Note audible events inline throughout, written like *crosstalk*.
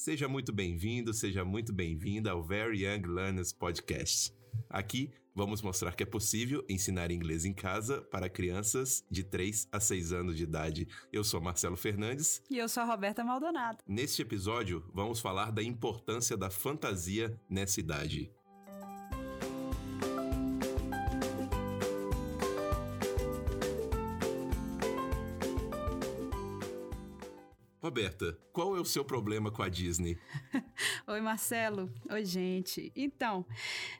Seja muito bem-vindo, seja muito bem-vinda ao Very Young Learners Podcast. Aqui vamos mostrar que é possível ensinar inglês em casa para crianças de 3 a 6 anos de idade. Eu sou Marcelo Fernandes. E eu sou a Roberta Maldonado. Neste episódio, vamos falar da importância da fantasia nessa idade. Roberta, qual é o seu problema com a Disney? *laughs* Oi, Marcelo. Oi, gente. Então,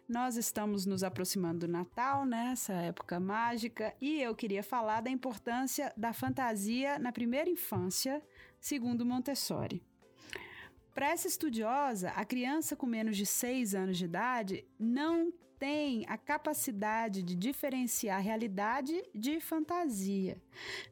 nós estamos nos aproximando do Natal, né? Essa época mágica, e eu queria falar da importância da fantasia na primeira infância, segundo Montessori. Para essa estudiosa, a criança com menos de 6 anos de idade não tem a capacidade de diferenciar realidade de fantasia.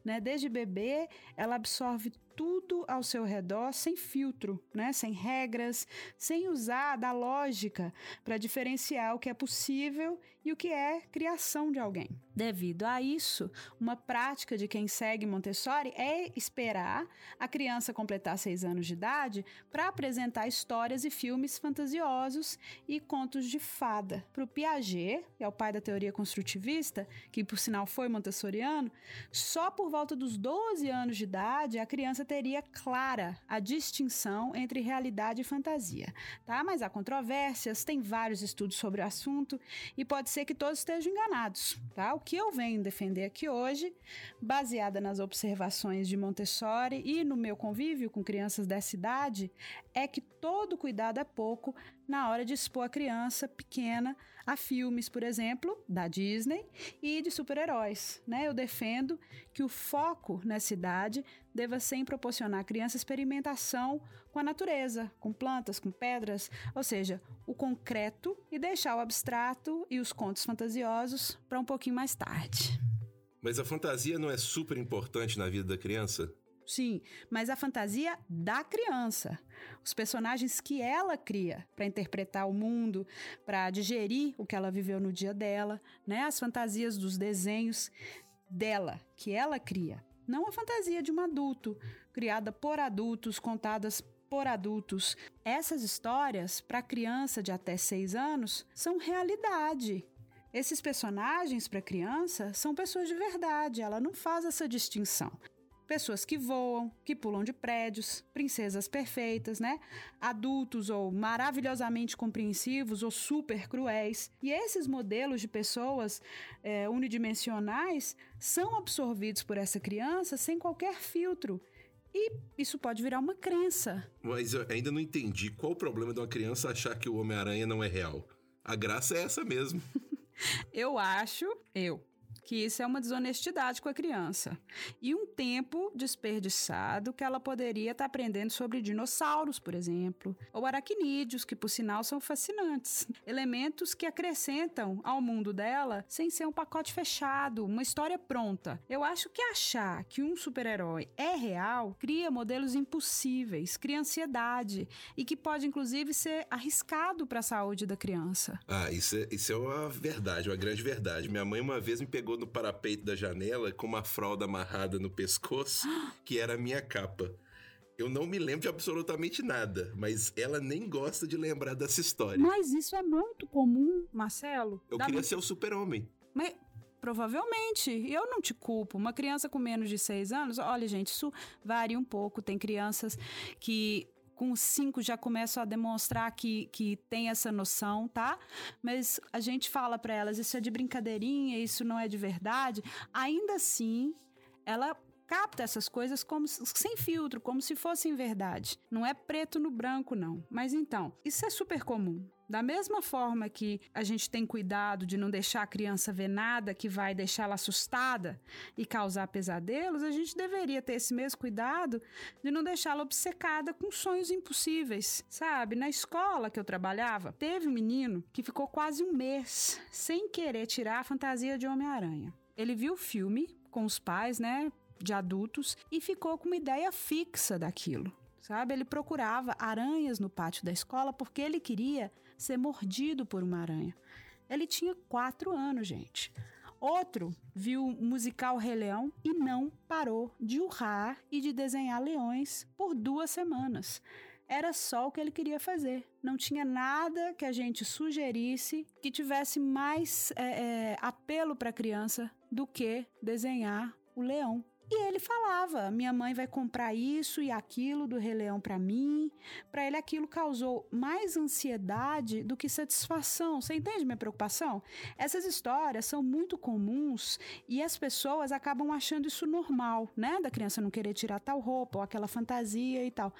Né? Desde bebê, ela absorve tudo ao seu redor sem filtro, né? sem regras, sem usar da lógica para diferenciar o que é possível e o que é criação de alguém. Devido a isso, uma prática de quem segue Montessori é esperar a criança completar seis anos de idade para apresentar histórias e filmes fantasiosos e contos de fada. Para o Piaget, que é o pai da teoria construtivista, que por sinal foi montessoriano, só por volta dos 12 anos de idade a criança teria clara a distinção entre realidade e fantasia, tá? Mas há controvérsias, tem vários estudos sobre o assunto e pode ser que todos estejam enganados, tá? O que eu venho defender aqui hoje, baseada nas observações de Montessori e no meu convívio com crianças dessa idade, é que todo cuidado é pouco na hora de expor a criança pequena a filmes, por exemplo, da Disney e de super-heróis. Né? Eu defendo que o foco nessa idade deva ser em proporcionar à criança experimentação com a natureza, com plantas, com pedras, ou seja, o concreto e deixar o abstrato e os contos fantasiosos para um pouquinho mais tarde. Mas a fantasia não é super importante na vida da criança? Sim, mas a fantasia da criança. Os personagens que ela cria para interpretar o mundo, para digerir o que ela viveu no dia dela, né? As fantasias dos desenhos dela, que ela cria. Não a fantasia de um adulto, criada por adultos, contadas por adultos. Essas histórias, para criança de até 6 anos, são realidade. Esses personagens para criança são pessoas de verdade, ela não faz essa distinção pessoas que voam, que pulam de prédios, princesas perfeitas, né? Adultos ou maravilhosamente compreensivos ou super cruéis. E esses modelos de pessoas é, unidimensionais são absorvidos por essa criança sem qualquer filtro. E isso pode virar uma crença. Mas eu ainda não entendi qual o problema de uma criança achar que o Homem-Aranha não é real. A graça é essa mesmo. *laughs* eu acho, eu, que isso é uma desonestidade com a criança e um tempo desperdiçado que ela poderia estar tá aprendendo sobre dinossauros, por exemplo, ou aracnídeos, que por sinal são fascinantes, elementos que acrescentam ao mundo dela sem ser um pacote fechado, uma história pronta. Eu acho que achar que um super-herói é real cria modelos impossíveis, cria ansiedade e que pode inclusive ser arriscado para a saúde da criança. Ah, isso é, isso é uma verdade, uma grande verdade. Minha mãe uma vez me pegou no parapeito da janela com uma fralda amarrada no pescoço, *gasps* que era a minha capa. Eu não me lembro de absolutamente nada, mas ela nem gosta de lembrar dessa história. Mas isso é muito comum, Marcelo. Eu queria muito... ser o super-homem. Mas Provavelmente, eu não te culpo. Uma criança com menos de seis anos, olha, gente, isso varia um pouco. Tem crianças que com cinco já começam a demonstrar que, que tem essa noção, tá? Mas a gente fala para elas, isso é de brincadeirinha, isso não é de verdade. Ainda assim, ela capta essas coisas como sem filtro, como se fossem verdade. Não é preto no branco, não. Mas então, isso é super comum. Da mesma forma que a gente tem cuidado de não deixar a criança ver nada que vai deixá-la assustada e causar pesadelos, a gente deveria ter esse mesmo cuidado de não deixá-la obcecada com sonhos impossíveis. Sabe, na escola que eu trabalhava, teve um menino que ficou quase um mês sem querer tirar a fantasia de Homem-Aranha. Ele viu o filme com os pais, né, de adultos e ficou com uma ideia fixa daquilo sabe? Ele procurava aranhas no pátio da escola porque ele queria ser mordido por uma aranha. Ele tinha quatro anos, gente. Outro viu o musical Rei Leão e não parou de urrar e de desenhar leões por duas semanas. era só o que ele queria fazer. Não tinha nada que a gente sugerisse que tivesse mais é, é, apelo para a criança do que desenhar o leão. E ele falava: minha mãe vai comprar isso e aquilo do Rei Leão para mim. Para ele, aquilo causou mais ansiedade do que satisfação. Você entende minha preocupação? Essas histórias são muito comuns e as pessoas acabam achando isso normal, né? Da criança não querer tirar tal roupa ou aquela fantasia e tal.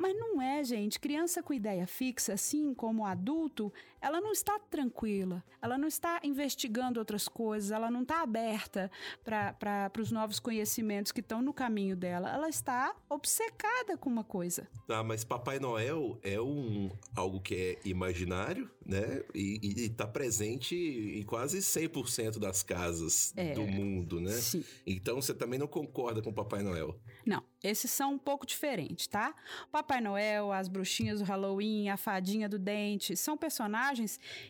Mas não é, gente. Criança com ideia fixa, assim como adulto, ela não está tranquila, ela não está investigando outras coisas, ela não está aberta para os novos conhecimentos que estão no caminho dela. Ela está obcecada com uma coisa. Tá, mas Papai Noel é um algo que é imaginário, né? E, está presente em quase 100% das casas é, do mundo, né? Sim. Então você também não concorda com Papai Noel? Não, esses são um pouco diferentes, tá? Papai Noel, as bruxinhas do Halloween, a fadinha do dente, são personagens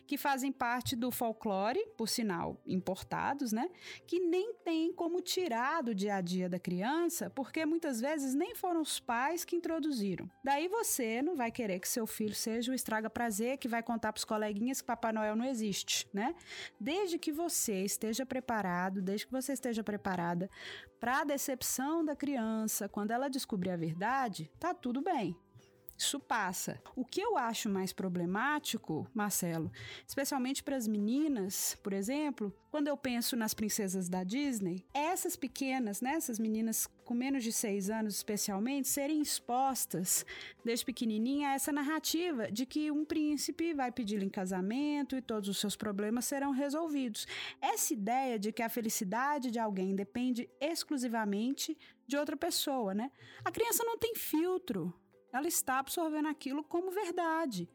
que fazem parte do folclore, por sinal, importados, né? Que nem tem como tirar do dia a dia da criança, porque muitas vezes nem foram os pais que introduziram. Daí você não vai querer que seu filho seja o estraga prazer que vai contar para os coleguinhas que Papai Noel não existe, né? Desde que você esteja preparado, desde que você esteja preparada para a decepção da criança, quando ela descobrir a verdade, tá tudo bem. Isso passa. O que eu acho mais problemático, Marcelo, especialmente para as meninas, por exemplo, quando eu penso nas princesas da Disney, essas pequenas, né, essas meninas com menos de seis anos especialmente, serem expostas desde pequenininha a essa narrativa de que um príncipe vai pedi-la em casamento e todos os seus problemas serão resolvidos. Essa ideia de que a felicidade de alguém depende exclusivamente de outra pessoa, né? A criança não tem filtro ela está absorvendo aquilo como verdade.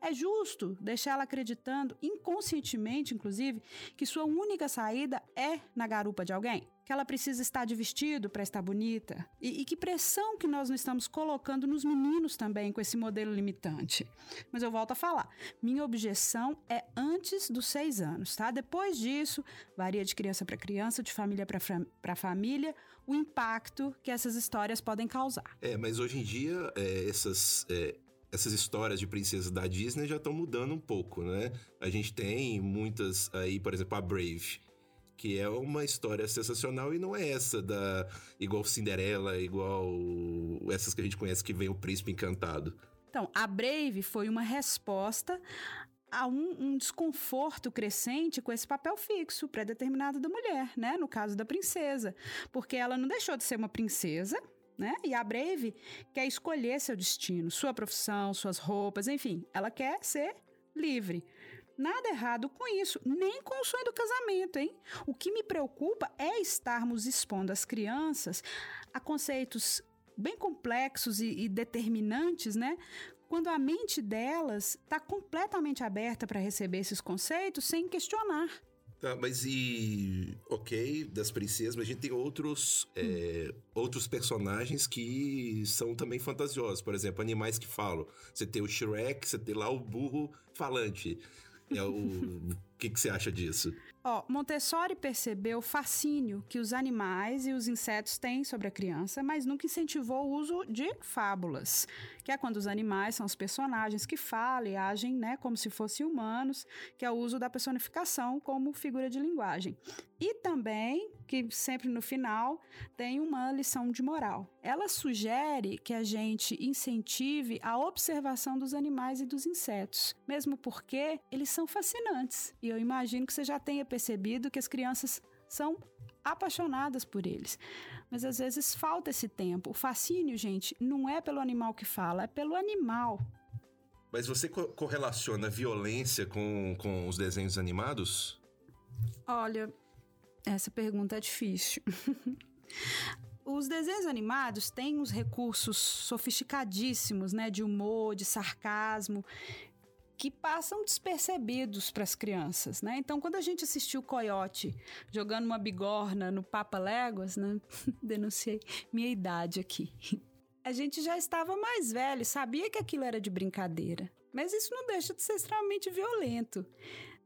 É justo deixar ela acreditando, inconscientemente, inclusive, que sua única saída é na garupa de alguém? Que ela precisa estar de vestido para estar bonita? E, e, que pressão que nós não estamos colocando nos meninos também com esse modelo limitante? Mas eu volto a falar: minha objeção é antes dos seis anos, tá? Depois disso, varia de criança para criança, de família para família, o impacto que essas histórias podem causar. É, mas hoje em dia, é, essas. É essas histórias de princesas da Disney já estão mudando um pouco, né? A gente tem muitas aí, por exemplo, a Brave, que é uma história sensacional e não é essa da igual Cinderela, igual essas que a gente conhece que vem o príncipe encantado. Então, a Brave foi uma resposta a um, um desconforto crescente com esse papel fixo pré-determinado da mulher, né? No caso da princesa, porque ela não deixou de ser uma princesa, né? E a Brave quer escolher seu destino, sua profissão, suas roupas, enfim, ela quer ser livre. Nada errado com isso, nem com o sonho do casamento, hein? O que me preocupa é estarmos expondo as crianças a conceitos bem complexos e, e determinantes, né? Quando a mente delas está completamente aberta para receber esses conceitos sem questionar. Tá, mas e. Ok, das princesas, mas a gente tem outros, é, outros personagens que são também fantasiosos. Por exemplo, animais que falam. Você tem o Shrek, você tem lá o burro falante. É o. O que, você acha disso? Ó, Montessori percebeu o fascínio que os animais e os insetos têm sobre a criança, mas nunca incentivou o uso de fábulas, que é quando os animais são os personagens que falam e agem né, como se fossem humanos, que é o uso da personificação como figura de linguagem. E também, que sempre no final, tem uma lição de moral. Ela sugere que a gente incentive a observação dos animais e dos insetos, mesmo porque eles são fascinantes. E eu imagino que você já tenha percebido que as crianças são apaixonadas por eles. Mas às vezes falta esse tempo. O fascínio, gente, não é pelo animal que fala, é pelo animal. Mas você co correlaciona violência com, com os desenhos animados? Olha, essa pergunta é difícil. *laughs* Os desenhos animados têm uns recursos sofisticadíssimos, né, de humor, de sarcasmo, que passam despercebidos para as crianças, né? Então, quando a gente assistiu Coyote jogando uma bigorna no Papa Léguas, né? *laughs* Denunciei minha idade aqui. A gente já estava mais velho, sabia que aquilo era de brincadeira, mas isso não deixa de ser extremamente violento.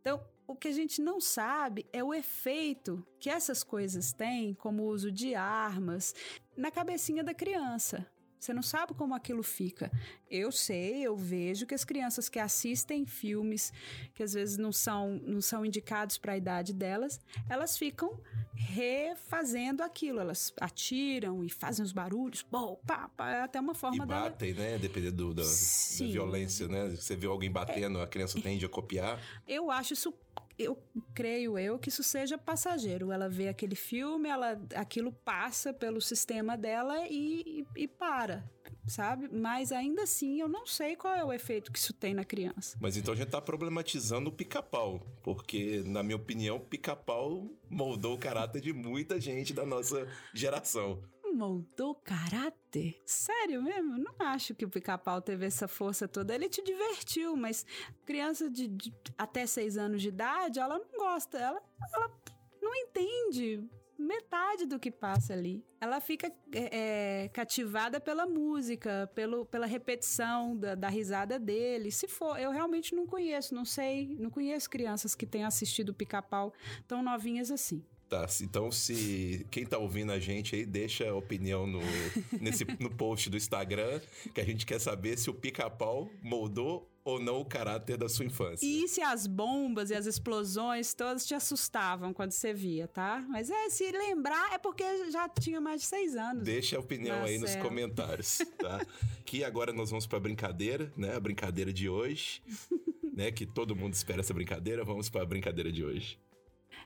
Então, o que a gente não sabe é o efeito que essas coisas têm, como o uso de armas, na cabecinha da criança. Você não sabe como aquilo fica. Eu sei, eu vejo que as crianças que assistem filmes que às vezes não são, não são indicados para a idade delas, elas ficam refazendo aquilo. Elas atiram e fazem os barulhos, pô, pá, pá, é até uma forma e batem, dela... né? Dependendo do, da, da, violência, né? Você vê alguém batendo, é, a criança tende a copiar. Eu acho isso eu creio eu que isso seja passageiro. Ela vê aquele filme, ela, aquilo passa pelo sistema dela e, e, e para, sabe? Mas ainda assim eu não sei qual é o efeito que isso tem na criança. Mas então a gente tá problematizando o pica-pau, porque, na minha opinião, pica-pau moldou o caráter de muita gente da nossa geração moldou caráter? Sério mesmo? Não acho que o pica-pau teve essa força toda. Ele te divertiu, mas criança de, de, até seis anos de idade, ela não gosta. Ela, ela não entende metade do que passa ali. Ela fica é, é, cativada pela música, pelo, pela repetição da, da, risada dele. Se for, eu realmente não conheço, não sei, não conheço crianças que tenham assistido Pica-Pau tão novinhas assim. Tá, então se quem tá ouvindo a gente aí, deixa a opinião no, *laughs* nesse, no post do Instagram, que a gente quer saber se o pica-pau moldou ou não o caráter da sua infância. E se as bombas e as explosões todas te assustavam quando você via, tá? Mas é, se lembrar, é porque já tinha mais de seis anos. Deixa a opinião aí nos comentários, tá? *laughs* que agora nós vamos pra brincadeira, né? A brincadeira de hoje, *laughs* né? Que todo mundo espera essa brincadeira. Vamos pra brincadeira de hoje.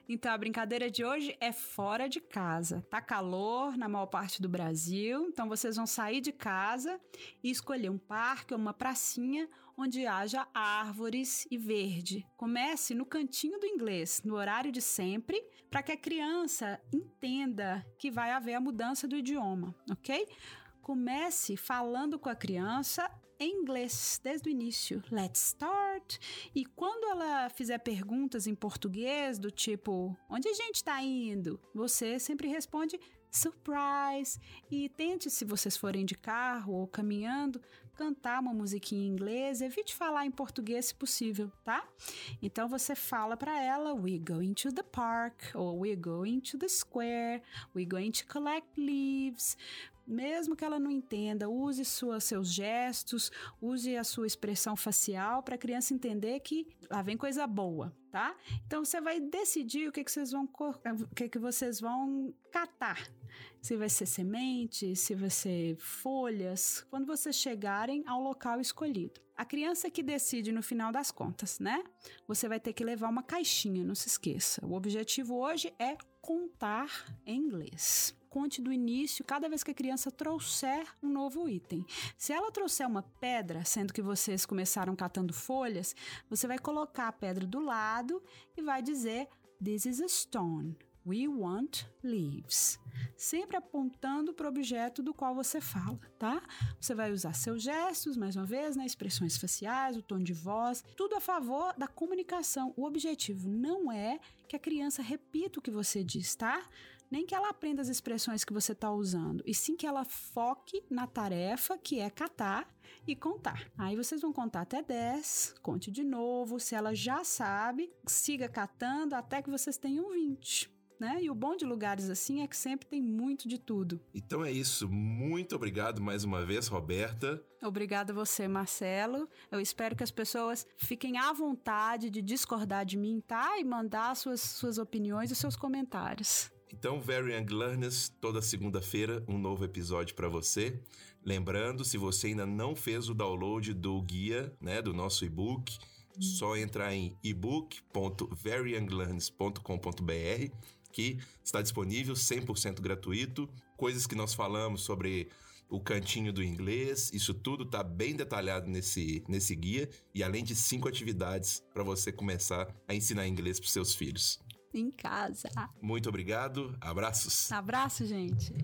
Então a brincadeira de hoje é fora de casa. Tá calor na maior parte do Brasil, então vocês vão sair de casa e escolher um parque ou uma pracinha onde haja árvores e verde. Comece no cantinho do inglês, no horário de sempre, para que a criança entenda que vai haver a mudança do idioma, ok? Comece falando com a criança em inglês desde o início. Let's start. E quando ela fizer perguntas em português do tipo, onde a gente está indo? Você sempre responde surprise. E tente, se vocês forem de carro ou caminhando, cantar uma musiquinha em inglês. Evite falar em português se possível, tá? Então você fala para ela: We going to the park, ou We going to the square, We going to collect leaves mesmo que ela não entenda, use sua, seus gestos, use a sua expressão facial para a criança entender que lá vem coisa boa, tá? Então você vai decidir o que, que vocês vão o que, que vocês vão catar. Se vai ser semente, se vai ser folhas, quando vocês chegarem ao local escolhido. A criança que decide no final das contas, né? Você vai ter que levar uma caixinha, não se esqueça. O objetivo hoje é contar em inglês conte do início cada vez que a criança trouxer um novo item. Se ela trouxer uma pedra, sendo que vocês começaram catando folhas, você vai colocar a pedra do lado e vai dizer: This is a stone. We want leaves. Sempre apontando para o objeto do qual você fala, tá? Você vai usar seus gestos, mais uma vez, né? expressões faciais, o tom de voz, tudo a favor da comunicação. O objetivo não é que a criança repita o que você diz, tá? Nem que ela aprenda as expressões que você está usando, e sim que ela foque na tarefa que é catar e contar. Aí vocês vão contar até 10, conte de novo. Se ela já sabe, siga catando até que vocês tenham 20. Né? E o bom de lugares assim é que sempre tem muito de tudo. Então é isso. Muito obrigado mais uma vez, Roberta. Obrigada a você, Marcelo. Eu espero que as pessoas fiquem à vontade de discordar de mim, tá? E mandar suas, suas opiniões e seus comentários. Então, Very Young Learners, toda segunda-feira um novo episódio para você. Lembrando, se você ainda não fez o download do guia, né, do nosso e-book, só entrar em ebook.veryyounglearners.com.br que está disponível 100% gratuito. Coisas que nós falamos sobre o cantinho do inglês, isso tudo está bem detalhado nesse, nesse guia e além de cinco atividades para você começar a ensinar inglês para seus filhos em casa. Muito obrigado. Abraços. Abraço, gente.